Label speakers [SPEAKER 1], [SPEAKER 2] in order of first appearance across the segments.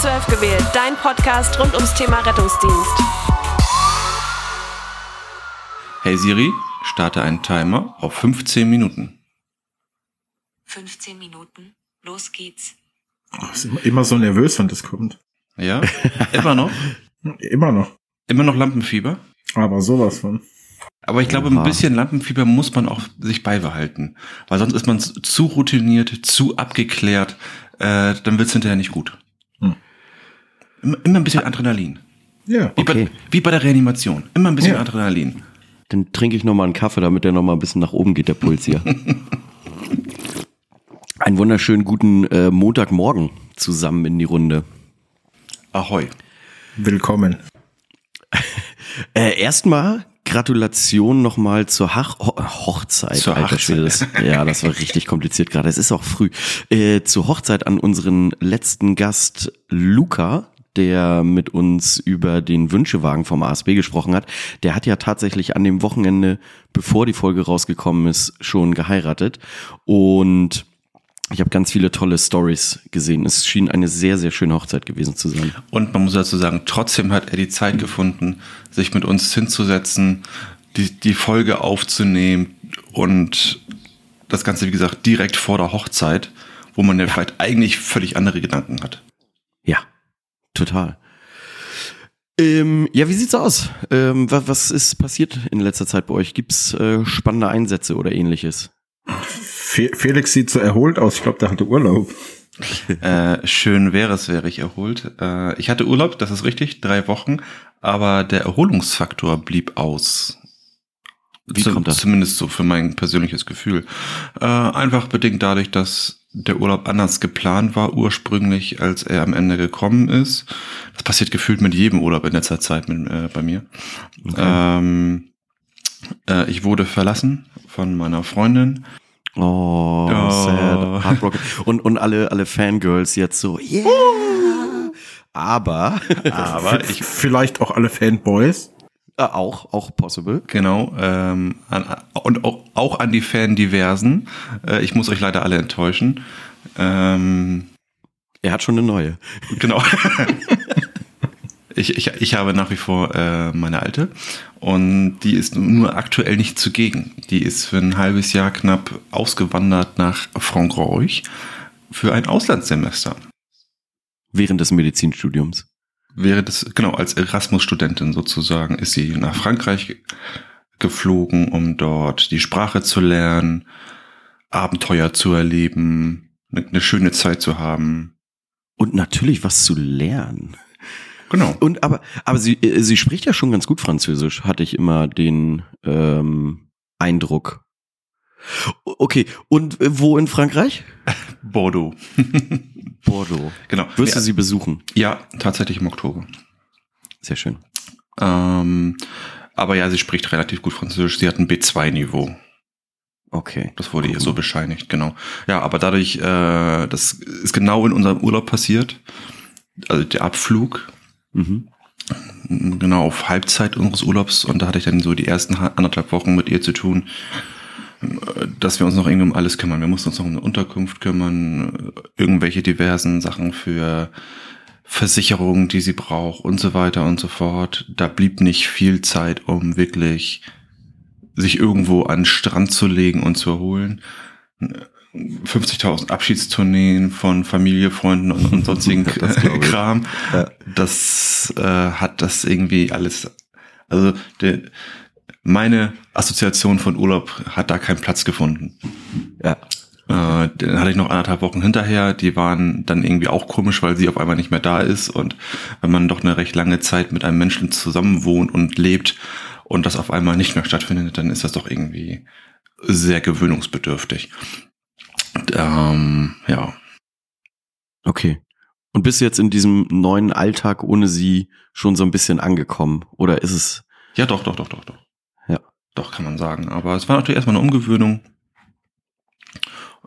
[SPEAKER 1] 12 gewählt, dein Podcast rund ums Thema Rettungsdienst.
[SPEAKER 2] Hey Siri, starte einen Timer auf 15 Minuten.
[SPEAKER 3] 15 Minuten. Los geht's.
[SPEAKER 4] Oh, ist immer, immer so nervös, wenn das kommt.
[SPEAKER 2] Ja, immer noch.
[SPEAKER 4] Immer noch.
[SPEAKER 2] Immer noch Lampenfieber.
[SPEAKER 4] Aber sowas von.
[SPEAKER 2] Aber ich glaube, ein bisschen Lampenfieber muss man auch sich beibehalten. Weil sonst ist man zu routiniert, zu abgeklärt. Äh, dann wird's hinterher nicht gut. Immer, ein bisschen Adrenalin.
[SPEAKER 4] Ja.
[SPEAKER 2] Wie,
[SPEAKER 5] Okay.
[SPEAKER 2] bei, wie bei der Reanimation. Immer ein bisschen
[SPEAKER 4] Ja.
[SPEAKER 2] Adrenalin.
[SPEAKER 5] Dann trinke ich noch mal einen Kaffee, damit der noch mal ein bisschen nach oben geht, der Puls hier. einen wunderschönen guten äh, Montagmorgen zusammen in die Runde.
[SPEAKER 2] Ahoi.
[SPEAKER 4] Willkommen.
[SPEAKER 5] Äh, erstmal Gratulation nochmal zur Hach Ho Hochzeit.
[SPEAKER 2] Zur
[SPEAKER 5] Alter
[SPEAKER 2] Hochzeit.
[SPEAKER 5] Das, ja, das war richtig kompliziert gerade. Es ist auch früh. Äh, zur Hochzeit an unseren letzten Gast Luca, der mit uns über den Wünschewagen vom ASB gesprochen hat. Der hat ja tatsächlich an dem Wochenende, bevor die Folge rausgekommen ist, schon geheiratet. Und ich habe ganz viele tolle Stories gesehen. Es schien eine sehr, sehr schöne Hochzeit gewesen zu sein.
[SPEAKER 2] Und man muss dazu sagen, trotzdem hat er die Zeit gefunden, sich mit uns hinzusetzen, die, die Folge aufzunehmen und das Ganze, wie gesagt, direkt vor der Hochzeit, wo man ja, vielleicht eigentlich völlig andere Gedanken hat.
[SPEAKER 5] Ja, total. Ähm, ja, wie sieht's aus? Ähm, was, was ist passiert in letzter Zeit bei euch? Gibt's äh, spannende Einsätze oder ähnliches?
[SPEAKER 4] Fe Felix sieht so erholt aus. Ich glaube, der hatte Urlaub.
[SPEAKER 2] Äh, schön wäre es, wäre ich erholt. Äh, ich hatte Urlaub, das ist richtig, drei Wochen, aber der Erholungsfaktor blieb aus.
[SPEAKER 5] Wie
[SPEAKER 2] Zum-
[SPEAKER 5] kommt das?
[SPEAKER 2] Zumindest so für mein persönliches Gefühl. Äh, einfach bedingt dadurch, dass der Urlaub anders geplant war ursprünglich, als er am Ende gekommen ist. Das passiert gefühlt mit jedem Urlaub in letzter Zeit mit, äh, bei mir. Ähm, äh, ich wurde verlassen von meiner Freundin.
[SPEAKER 5] Oh,
[SPEAKER 2] Oh.
[SPEAKER 5] sad, heartbroken. Und, und alle, alle Fangirls jetzt so, yeah. Aber,
[SPEAKER 2] Aber ich,
[SPEAKER 4] Vielleicht auch alle Fanboys.
[SPEAKER 5] Äh, auch, auch possible.
[SPEAKER 2] Genau, ähm, an, und auch, auch an die Fan-Diversen. Äh, ich muss euch leider alle enttäuschen. Ähm,
[SPEAKER 5] Er hat schon eine neue.
[SPEAKER 2] genau. ich, ich, ich habe nach wie vor äh, meine alte und die ist nur aktuell nicht zugegen. Die ist für ein halbes Jahr knapp ausgewandert nach Frankreich für ein Auslandssemester.
[SPEAKER 5] Während des Medizinstudiums.
[SPEAKER 2] Während des, genau, als Erasmus-Studentin sozusagen ist sie nach Frankreich ge- geflogen, um dort die Sprache zu lernen, Abenteuer zu erleben, eine, eine schöne Zeit zu haben.
[SPEAKER 5] Und natürlich was zu lernen.
[SPEAKER 2] Genau.
[SPEAKER 5] Und aber, aber sie, äh, sie spricht ja schon ganz gut Französisch, hatte ich immer den ähm, Eindruck. Okay, und äh, wo in Frankreich?
[SPEAKER 2] Bordeaux.
[SPEAKER 5] Bordeaux.
[SPEAKER 2] genau.
[SPEAKER 5] Wirst du sie besuchen?
[SPEAKER 2] ja, tatsächlich im Oktober.
[SPEAKER 5] Sehr schön.
[SPEAKER 2] Ähm, aber ja, sie spricht relativ gut Französisch. Sie hat ein B2-Niveau.
[SPEAKER 5] Okay.
[SPEAKER 2] Das wurde ihr so bescheinigt, genau. Ja, aber dadurch, äh, das ist genau in unserem Urlaub passiert. Also der Abflug,
[SPEAKER 5] Mhm.
[SPEAKER 2] genau auf Halbzeit unseres Urlaubs und da hatte ich dann so die ersten ha- anderthalb Wochen mit ihr zu tun, dass wir uns noch irgendwie um alles kümmern. Wir mussten uns noch um eine Unterkunft kümmern, irgendwelche diversen Sachen für Versicherungen, die sie braucht und so weiter und so fort. Da blieb nicht viel Zeit, um wirklich sich irgendwo an den Strand zu legen und zu erholen. 50.000 Abschiedstourneen von Familie, Freunden und, und sonstigen
[SPEAKER 5] Das.
[SPEAKER 2] Kram.
[SPEAKER 5] Ja.
[SPEAKER 2] Das äh, hat das irgendwie alles. Also der, meine Assoziation von Urlaub hat da keinen Platz gefunden.
[SPEAKER 5] Ja.
[SPEAKER 2] Äh, dann hatte ich noch anderthalb Wochen hinterher, die waren dann irgendwie auch komisch, weil sie auf einmal nicht mehr da ist. Und wenn man doch eine recht lange Zeit mit einem Menschen zusammen wohnt und lebt und das auf einmal nicht mehr stattfindet, dann ist das doch irgendwie sehr gewöhnungsbedürftig. Und, ähm, ja.
[SPEAKER 5] Okay. Und bist du jetzt in diesem neuen Alltag ohne sie schon so ein bisschen angekommen? Oder ist es.
[SPEAKER 2] Ja, doch, doch, doch, doch, doch. Doch, kann man sagen. Aber es war natürlich erstmal eine Umgewöhnung.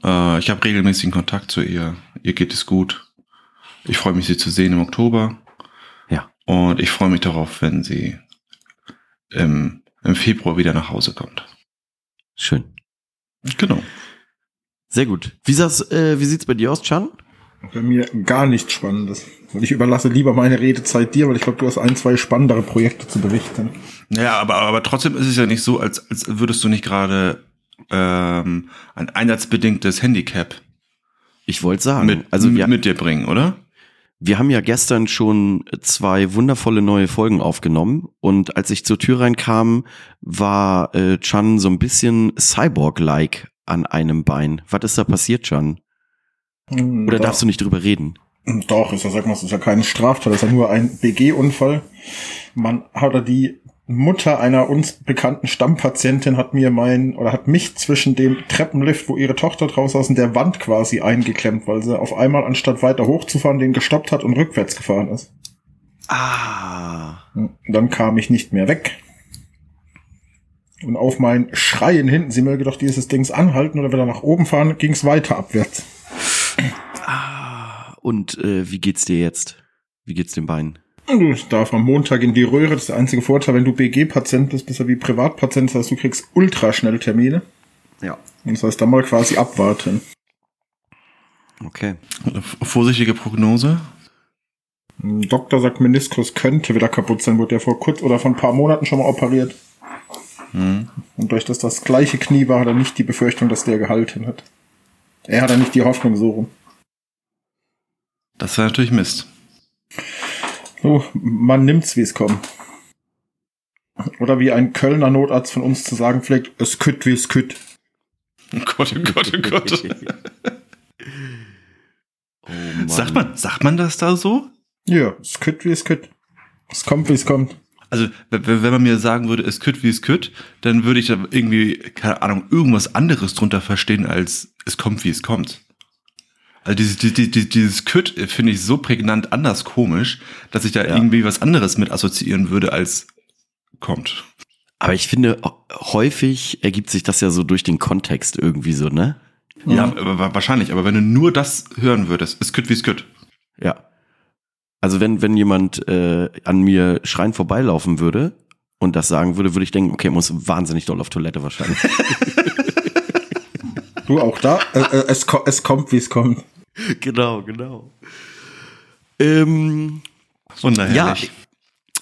[SPEAKER 2] Äh, ich habe regelmäßigen Kontakt zu ihr. Ihr geht es gut. Ich freue mich, sie zu sehen im Oktober.
[SPEAKER 5] Ja.
[SPEAKER 2] Und ich freue mich darauf, wenn sie im, im Februar wieder nach Hause kommt.
[SPEAKER 5] Schön.
[SPEAKER 2] Genau.
[SPEAKER 5] Sehr gut. Wie, äh, wie sieht's bei dir aus, Chan?
[SPEAKER 4] Bei mir gar nichts Spannendes. Und ich überlasse lieber meine Redezeit dir, weil ich glaube, du hast ein, zwei spannendere Projekte zu berichten.
[SPEAKER 2] Ja, aber, aber trotzdem ist es ja nicht so, als, als würdest du nicht gerade ähm, ein einsatzbedingtes Handicap
[SPEAKER 5] Ich wollte sagen,
[SPEAKER 2] mit,
[SPEAKER 5] also wir,
[SPEAKER 2] mit dir bringen, oder?
[SPEAKER 5] wir haben ja gestern schon zwei wundervolle neue Folgen aufgenommen und als ich zur Tür reinkam, war äh, Chan so ein bisschen Cyborg-like an einem Bein. Was ist da passiert, Chan? Oder darfst du nicht drüber reden?
[SPEAKER 4] Doch, ist ja, sag mal, es ist ja kein Straftat, das ist ja nur ein BG-Unfall. Man hat die Mutter einer uns bekannten Stammpatientin hat mir mein, oder hat mich zwischen dem Treppenlift, wo ihre Tochter draus saß, und der Wand quasi eingeklemmt, weil sie auf einmal, anstatt weiter hochzufahren, den gestoppt hat und rückwärts gefahren ist.
[SPEAKER 5] Ah.
[SPEAKER 4] Und dann kam ich nicht mehr weg. Und auf mein Schreien hinten, sie möge doch dieses Dings anhalten oder wieder nach oben fahren, ging es weiter abwärts.
[SPEAKER 5] Ah. Und äh, wie geht's dir jetzt? Wie geht's dem Bein?
[SPEAKER 4] Du darf am Montag in die Röhre. Das ist der einzige Vorteil, wenn du BG-Patient bist, bist du wie Privatpatient. Das heißt, du kriegst ultraschnell Termine.
[SPEAKER 5] Ja.
[SPEAKER 4] Und das heißt, da mal quasi abwarten.
[SPEAKER 5] Okay.
[SPEAKER 2] Vorsichtige Prognose.
[SPEAKER 4] Ein Doktor sagt, Meniskus könnte wieder kaputt sein. Wurde ja vor kurz oder vor ein paar Monaten schon mal operiert.
[SPEAKER 2] Hm.
[SPEAKER 4] Und durch das das gleiche Knie war, hat er nicht die Befürchtung, dass der gehalten hat. Er hat ja nicht die Hoffnung so rum.
[SPEAKER 2] Das wäre natürlich Mist.
[SPEAKER 4] So, man nimmt's, wie es kommt. Oder wie ein Kölner Notarzt von uns zu sagen pflegt, es kütt, wie es kütt.
[SPEAKER 2] Oh Gott, oh Gott, oh Gott.
[SPEAKER 5] Oh Mann.
[SPEAKER 2] sagt, man, sagt man das da so?
[SPEAKER 4] Ja, es kütt, wie es kütt. Es kommt, wie es kommt.
[SPEAKER 2] Also, wenn man mir sagen würde, es kütt wie es kütt, dann würde ich da irgendwie, keine Ahnung, irgendwas anderes drunter verstehen, als es kommt wie es kommt. Also dieses, dieses, dieses Kütt finde ich so prägnant anders komisch, dass ich da
[SPEAKER 5] Ja.
[SPEAKER 2] irgendwie was anderes mit assoziieren würde als kommt.
[SPEAKER 5] Aber ich finde, häufig ergibt sich das ja so durch den Kontext irgendwie so, ne?
[SPEAKER 2] Ja, wa- wahrscheinlich. Aber wenn du nur das hören würdest, es kütt wie es kütt.
[SPEAKER 5] Ja. Also wenn, wenn jemand äh, an mir schreien vorbeilaufen würde und das sagen würde, würde ich denken, okay, er muss wahnsinnig doll auf Toilette wahrscheinlich.
[SPEAKER 4] Du auch da? äh, äh, es, ko es kommt, wie es kommt.
[SPEAKER 5] genau, genau. Ähm,
[SPEAKER 2] Wunderherrlich.
[SPEAKER 5] Ja,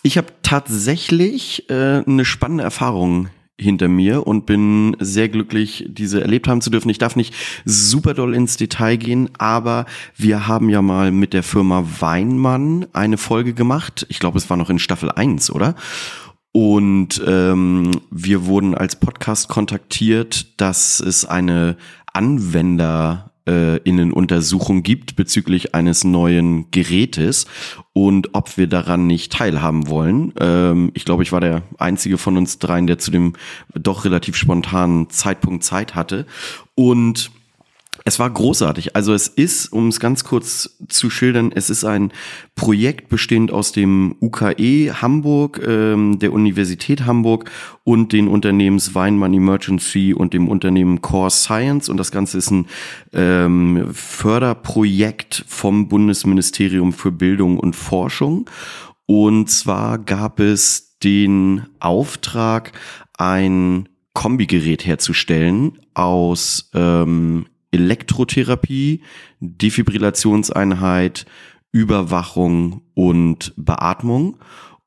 [SPEAKER 5] ich habe tatsächlich äh, eine spannende Erfahrung hinter mir und bin sehr glücklich, diese erlebt haben zu dürfen. Ich darf nicht super doll ins Detail gehen, aber wir haben ja mal mit der Firma Weinmann eine Folge gemacht. Ich glaube, es war noch in Staffel 1, oder? Und ähm, wir wurden als Podcast kontaktiert, dass es eine Anwender äh, Innenuntersuchung gibt bezüglich eines neuen Gerätes und ob wir daran nicht teilhaben wollen. Ähm, ich glaube, ich war der einzige von uns dreien, der zu dem doch relativ spontanen Zeitpunkt Zeit hatte. Und es war großartig. Also es ist, um es ganz kurz zu schildern, es ist ein Projekt bestehend aus dem UKE Hamburg, ähm, der Universität Hamburg und den Unternehmens Weinmann Emergency und dem Unternehmen Core Science. Und das Ganze ist ein ähm, Förderprojekt vom Bundesministerium für Bildung und Forschung. Und zwar gab es den Auftrag, ein Kombigerät herzustellen aus ähm, Elektrotherapie, Defibrillationseinheit, Überwachung und Beatmung.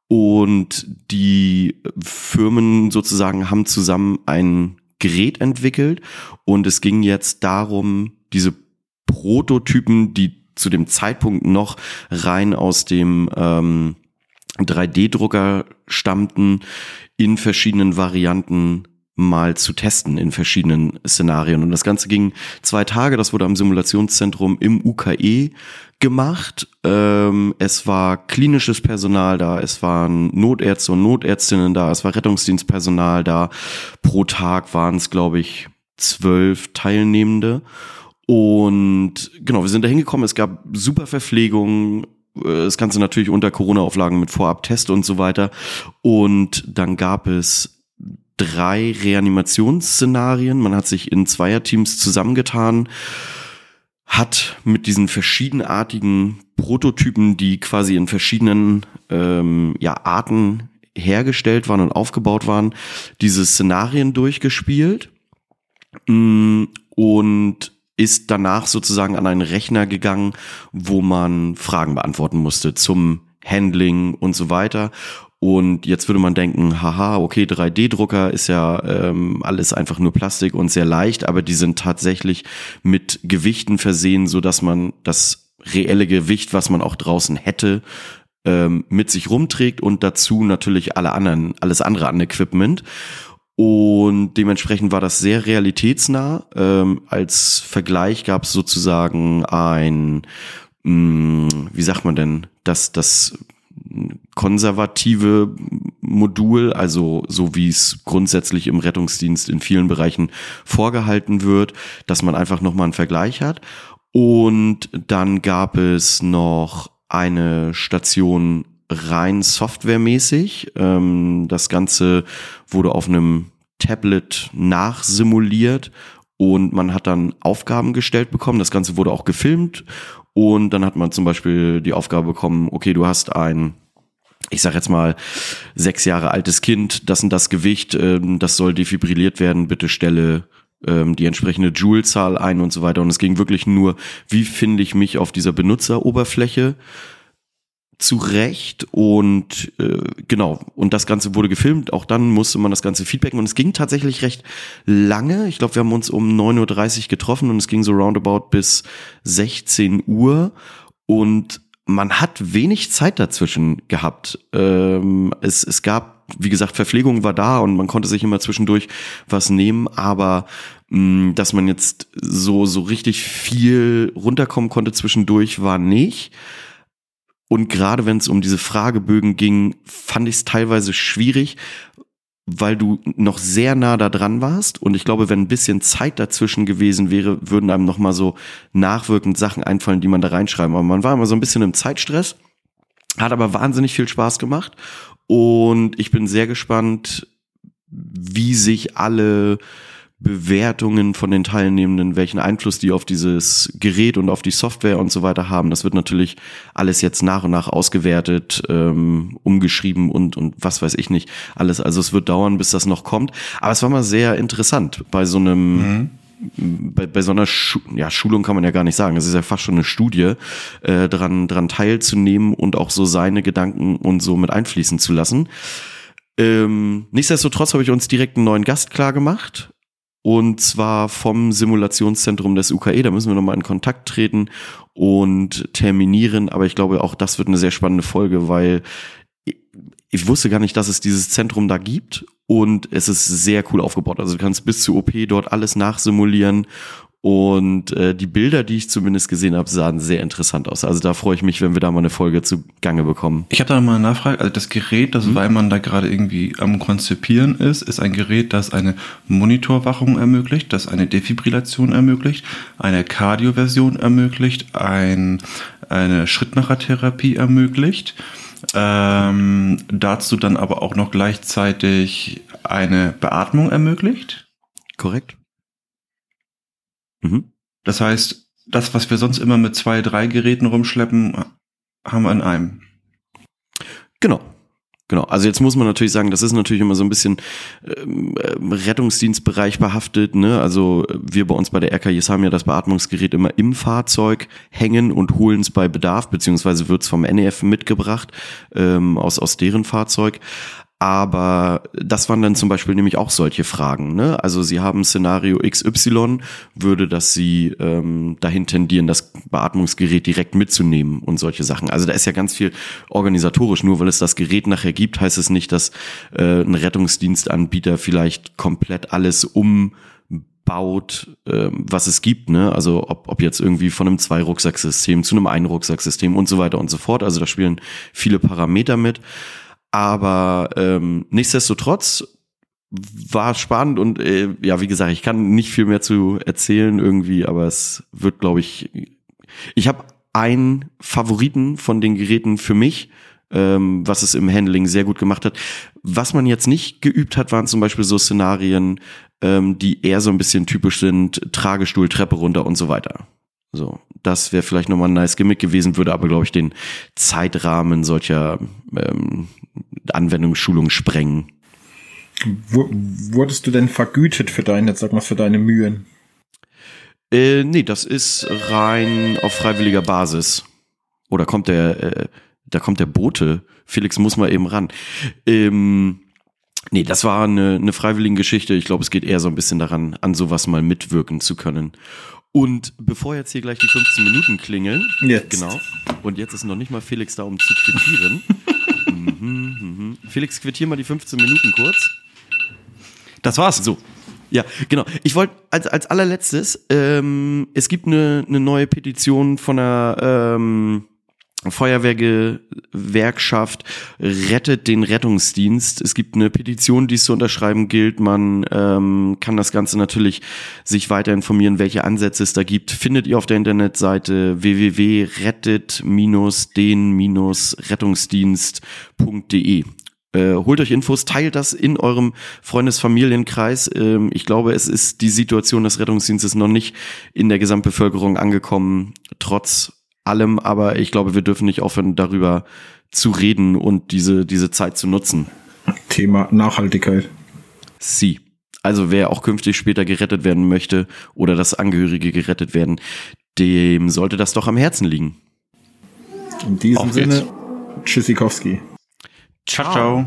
[SPEAKER 5] Und die Firmen sozusagen haben zusammen ein Gerät entwickelt und es ging jetzt darum, diese Prototypen, die zu dem Zeitpunkt noch rein aus dem ähm, 3D-Drucker stammten, in verschiedenen Varianten mal zu testen in verschiedenen Szenarien. Und das Ganze ging zwei Tage. Das wurde am Simulationszentrum im UKE gemacht. Ähm, es war klinisches Personal da, es waren Notärzte und Notärztinnen da, es war Rettungsdienstpersonal da. Pro Tag waren es, glaube ich, zwölf Teilnehmende. Und genau, wir sind da hingekommen. Es gab super Verpflegung, äh, das Ganze natürlich unter Corona-Auflagen mit Vorab-Test und so weiter. Und dann gab es drei Reanimationsszenarien. Man hat sich in Zweierteams zusammengetan, hat mit diesen verschiedenartigen Prototypen, die quasi in verschiedenen ähm, ja, Arten hergestellt waren und aufgebaut waren, diese Szenarien durchgespielt. Mm, Und ist danach sozusagen an einen Rechner gegangen, wo man Fragen beantworten musste zum Handling und so weiter. Und jetzt würde man denken, haha, okay, 3D-Drucker ist ja ähm, alles einfach nur Plastik und sehr leicht, aber die sind tatsächlich mit Gewichten versehen, so dass man das reelle Gewicht, was man auch draußen hätte, ähm, mit sich rumträgt und dazu natürlich alle anderen, alles andere an Equipment. Und dementsprechend war das sehr realitätsnah. Ähm, als Vergleich gab es sozusagen ein, mh, mm, wie sagt man denn, das, das konservative Modul, also so wie es grundsätzlich im Rettungsdienst in vielen Bereichen vorgehalten wird, dass man einfach nochmal einen Vergleich hat. Und dann gab es noch eine Station rein softwaremäßig. Ähm, das Ganze wurde auf einem Tablet nachsimuliert und man hat dann Aufgaben gestellt bekommen. Das Ganze wurde auch gefilmt und dann hat man zum Beispiel die Aufgabe bekommen, okay, du hast ein ich sag jetzt mal, sechs Jahre altes Kind, das und das Gewicht, ähm, das soll defibrilliert werden, bitte stelle ähm, die entsprechende Joule-Zahl ein und so weiter. Und es ging wirklich nur, wie finde ich mich auf dieser Benutzeroberfläche? Zurecht und äh, genau. Und das Ganze wurde gefilmt. Auch dann musste man das Ganze feedbacken. Und es ging tatsächlich recht lange. Ich glaube wir haben uns um 9.30 Uhr getroffen und es ging so roundabout bis 16 Uhr. Und man hat wenig Zeit dazwischen gehabt ähm, es, es gab wie gesagt, Verpflegung war da und man konnte sich immer zwischendurch was nehmen, aber mh, mm, dass man jetzt so, so richtig viel runterkommen konnte zwischendurch, war nicht. Und gerade wenn es um diese Fragebögen ging, fand ich es teilweise schwierig, weil du noch sehr nah da dran warst. Und ich glaube, wenn ein bisschen Zeit dazwischen gewesen wäre, würden einem noch mal so nachwirkend Sachen einfallen, die man da reinschreiben. Aber man war immer so ein bisschen im Zeitstress, hat aber wahnsinnig viel Spaß gemacht. Und ich bin sehr gespannt, wie sich alle Bewertungen von den Teilnehmenden, welchen Einfluss die auf dieses Gerät und auf die Software und so weiter haben. Das wird natürlich alles jetzt nach und nach ausgewertet, ähm, umgeschrieben und, und was weiß ich nicht. Alles, also es wird dauern, bis das noch kommt. Aber es war mal sehr interessant bei so einem, mhm bei, bei so einer Schu ja, Schulung kann man ja gar nicht sagen, es ist ja fast schon eine Studie, äh, dran, dran teilzunehmen und auch so seine Gedanken und so mit einfließen zu lassen. Ähm, nichtsdestotrotz habe ich uns direkt einen neuen Gast klar gemacht. Und zwar vom Simulationszentrum des UKE. Da müssen wir nochmal in Kontakt treten und terminieren. Aber ich glaube, auch das wird eine sehr spannende Folge, weil ich wusste gar nicht, dass es dieses Zentrum da gibt und es ist sehr cool aufgebaut. Also du kannst bis zur OP dort alles nachsimulieren und äh, die Bilder, die ich zumindest gesehen habe, sahen sehr interessant aus. Also da freue ich mich, wenn wir da mal eine Folge zu Gange bekommen.
[SPEAKER 2] Ich habe da mal eine Nachfrage. Also das Gerät, das mhm. weil man da gerade irgendwie am Konzipieren ist, ist ein Gerät, das eine Monitorwachung ermöglicht, das eine Defibrillation ermöglicht, eine Kardioversion ermöglicht, ein, eine Schrittmachertherapie ermöglicht ähm, dazu dann aber auch noch gleichzeitig eine Beatmung ermöglicht.
[SPEAKER 5] Korrekt.
[SPEAKER 2] Mhm. Das heißt, das, was wir sonst immer mit zwei, drei Geräten rumschleppen, haben wir in einem.
[SPEAKER 5] Genau. Genau, also jetzt muss man natürlich sagen, das ist natürlich immer so ein bisschen ähm, Rettungsdienstbereich behaftet. Ne? Also wir bei uns bei der RKIs haben ja das Beatmungsgerät immer im Fahrzeug hängen und holen es bei Bedarf, beziehungsweise wird es vom NEF mitgebracht ähm, aus, aus deren Fahrzeug. Aber das waren dann zum Beispiel nämlich auch solche Fragen. Ne? Also Sie haben Szenario XY, würde das Sie ähm, dahin tendieren, das Beatmungsgerät direkt mitzunehmen und solche Sachen. Also da ist ja ganz viel organisatorisch. Nur weil es das Gerät nachher gibt, heißt es nicht, dass äh, ein Rettungsdienstanbieter vielleicht komplett alles umbaut, äh, was es gibt, ne? Also ob, ob jetzt irgendwie von einem Zwei-Rucksacksystem zu einem Ein-Rucksacksystem und so weiter und so fort. Also da spielen viele Parameter mit. Aber ähm, nichtsdestotrotz war spannend und äh, ja, wie gesagt, ich kann nicht viel mehr zu erzählen irgendwie, aber es wird, glaube ich, ich habe einen Favoriten von den Geräten für mich, ähm, was es im Handling sehr gut gemacht hat. Was man jetzt nicht geübt hat, waren zum Beispiel so Szenarien, ähm, die eher so ein bisschen typisch sind, Tragestuhl, Treppe runter und so weiter. So, das wäre vielleicht nochmal ein nice Gimmick gewesen, würde aber, glaube ich, den Zeitrahmen solcher ähm, Anwendungsschulungen sprengen.
[SPEAKER 4] Wurdest du denn vergütet für deine, sag mal, für deine Mühen?
[SPEAKER 5] Äh, nee, das ist rein auf freiwilliger Basis. Oder kommt der, äh, da kommt der Bote. Felix muss mal eben ran. Ähm, nee, das war eine, eine freiwillige Geschichte. Ich glaube, es geht eher so ein bisschen daran, an sowas mal mitwirken zu können. Und bevor jetzt hier gleich die 15 Minuten klingeln,
[SPEAKER 4] Jetzt.
[SPEAKER 5] genau, und jetzt ist noch nicht mal Felix da, um zu quittieren. Felix, quittier mal die 15 Minuten kurz.
[SPEAKER 2] Das war's.
[SPEAKER 5] So. Ja, genau. Ich wollte als, als allerletztes, ähm, es gibt eine, eine neue Petition von der ähm, Feuerwehrgewerkschaft Rettet den Rettungsdienst. Es gibt eine Petition, die es zu unterschreiben gilt. Man ähm, kann das Ganze natürlich sich weiter informieren, welche Ansätze es da gibt. Findet ihr auf der Internetseite www.rettet-den-rettungsdienst.de. Äh, holt euch Infos, teilt das in eurem Freundesfamilienkreis. Ähm, ich glaube, es ist die Situation des Rettungsdienstes noch nicht in der Gesamtbevölkerung angekommen, trotz allem. Aber ich glaube, wir dürfen nicht aufhören, darüber zu reden und diese, diese Zeit zu nutzen.
[SPEAKER 4] Thema Nachhaltigkeit.
[SPEAKER 5] Sie. Also wer auch künftig später gerettet werden möchte oder dass Angehörige gerettet werden, dem sollte das doch am Herzen liegen.
[SPEAKER 4] In diesem. Sinne, Tschüssikowski.
[SPEAKER 2] Ciao, ciao.